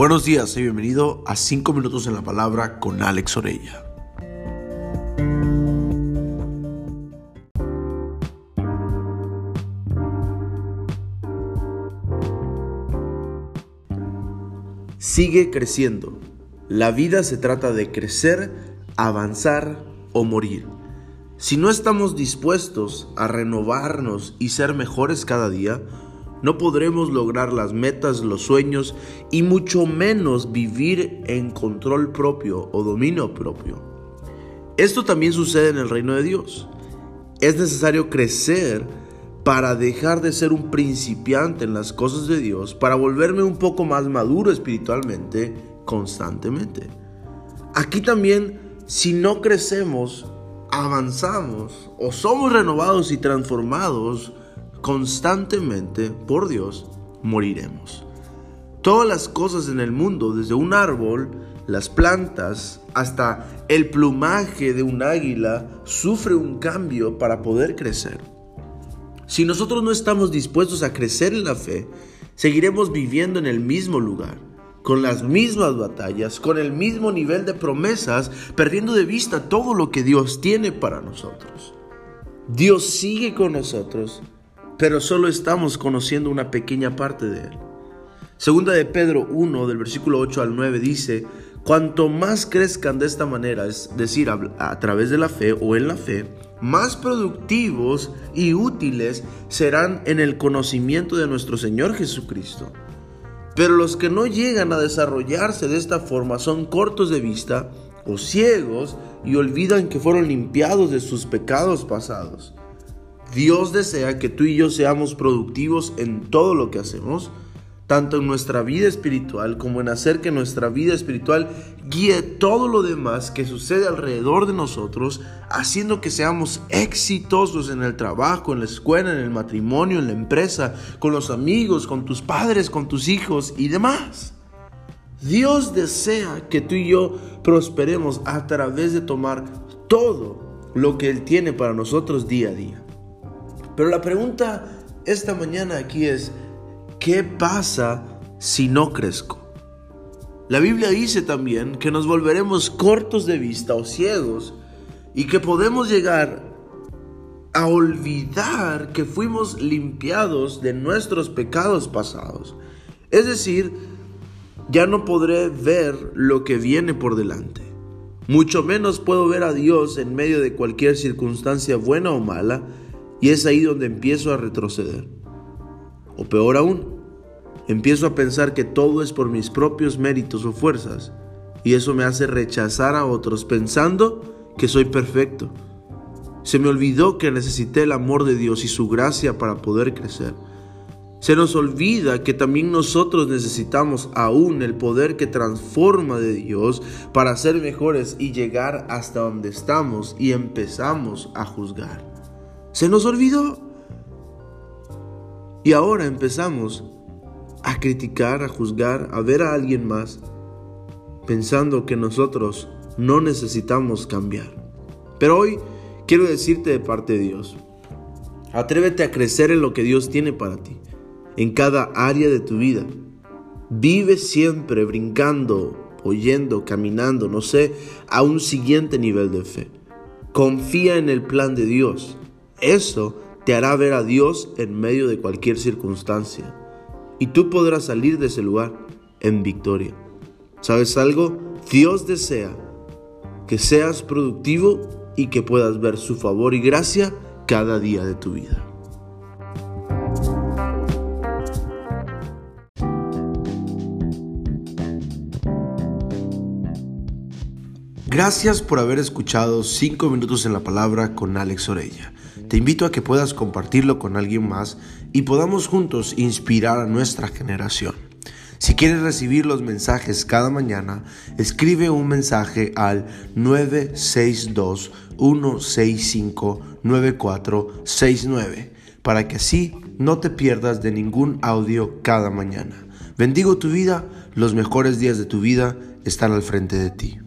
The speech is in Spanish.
Buenos días y bienvenido a 5 minutos en la palabra con Alex Orella. Sigue creciendo. La vida se trata de crecer, avanzar o morir. Si no estamos dispuestos a renovarnos y ser mejores cada día, no podremos lograr las metas, los sueños y mucho menos vivir en control propio o dominio propio. Esto también sucede en el reino de Dios. Es necesario crecer para dejar de ser un principiante en las cosas de Dios, para volverme un poco más maduro espiritualmente constantemente. Aquí también, si no crecemos, avanzamos o somos renovados y transformados, constantemente por Dios, moriremos. Todas las cosas en el mundo, desde un árbol, las plantas, hasta el plumaje de un águila, sufre un cambio para poder crecer. Si nosotros no estamos dispuestos a crecer en la fe, seguiremos viviendo en el mismo lugar, con las mismas batallas, con el mismo nivel de promesas, perdiendo de vista todo lo que Dios tiene para nosotros. Dios sigue con nosotros pero solo estamos conociendo una pequeña parte de él. Segunda de Pedro 1, del versículo 8 al 9 dice, cuanto más crezcan de esta manera, es decir, a, través de la fe o en la fe, más productivos y útiles serán en el conocimiento de nuestro Señor Jesucristo. Pero los que no llegan a desarrollarse de esta forma son cortos de vista o ciegos y olvidan que fueron limpiados de sus pecados pasados. Dios desea que tú y yo seamos productivos en todo lo que hacemos, tanto en nuestra vida espiritual como en hacer que nuestra vida espiritual guíe todo lo demás que sucede alrededor de nosotros, haciendo que seamos exitosos en el trabajo, en la escuela, en el matrimonio, en la empresa, con los amigos, con tus padres, con tus hijos y demás. Dios desea que tú y yo prosperemos a través de tomar todo lo que Él tiene para nosotros día a día. Pero la pregunta esta mañana aquí es, ¿qué pasa si no crezco? La Biblia dice también que nos volveremos cortos de vista o ciegos y que podemos llegar a olvidar que fuimos limpiados de nuestros pecados pasados. Es decir, ya no podré ver lo que viene por delante. Mucho menos puedo ver a Dios en medio de cualquier circunstancia buena o mala y es ahí donde empiezo a retroceder. O peor aún, empiezo a pensar que todo es por mis propios méritos o fuerzas. Y eso me hace rechazar a otros pensando que soy perfecto. Se me olvidó que necesité el amor de Dios y su gracia para poder crecer. Se nos olvida que también nosotros necesitamos aún el poder que transforma de Dios para ser mejores y llegar hasta donde estamos y empezamos a juzgar. Se nos olvidó. Y ahora empezamos a criticar, a juzgar, a ver a alguien más, pensando que nosotros no necesitamos cambiar. Pero hoy quiero decirte de parte de Dios, atrévete a crecer en lo que Dios tiene para ti, en cada área de tu vida. Vive siempre brincando, oyendo, caminando, no sé, a un siguiente nivel de fe. Confía en el plan de Dios. Eso te hará ver a Dios en medio de cualquier circunstancia. Y tú podrás salir de ese lugar en victoria. ¿Sabes algo? Dios desea que seas productivo y que puedas ver su favor y gracia cada día de tu vida. Gracias por haber escuchado 5 minutos en la palabra con Alex Orella. Te invito a que puedas compartirlo con alguien más y podamos juntos inspirar a nuestra generación. Si quieres recibir los mensajes cada mañana, escribe un mensaje al 962-165-9469 para que así no te pierdas de ningún audio cada mañana. Bendigo tu vida, los mejores días de tu vida están al frente de ti.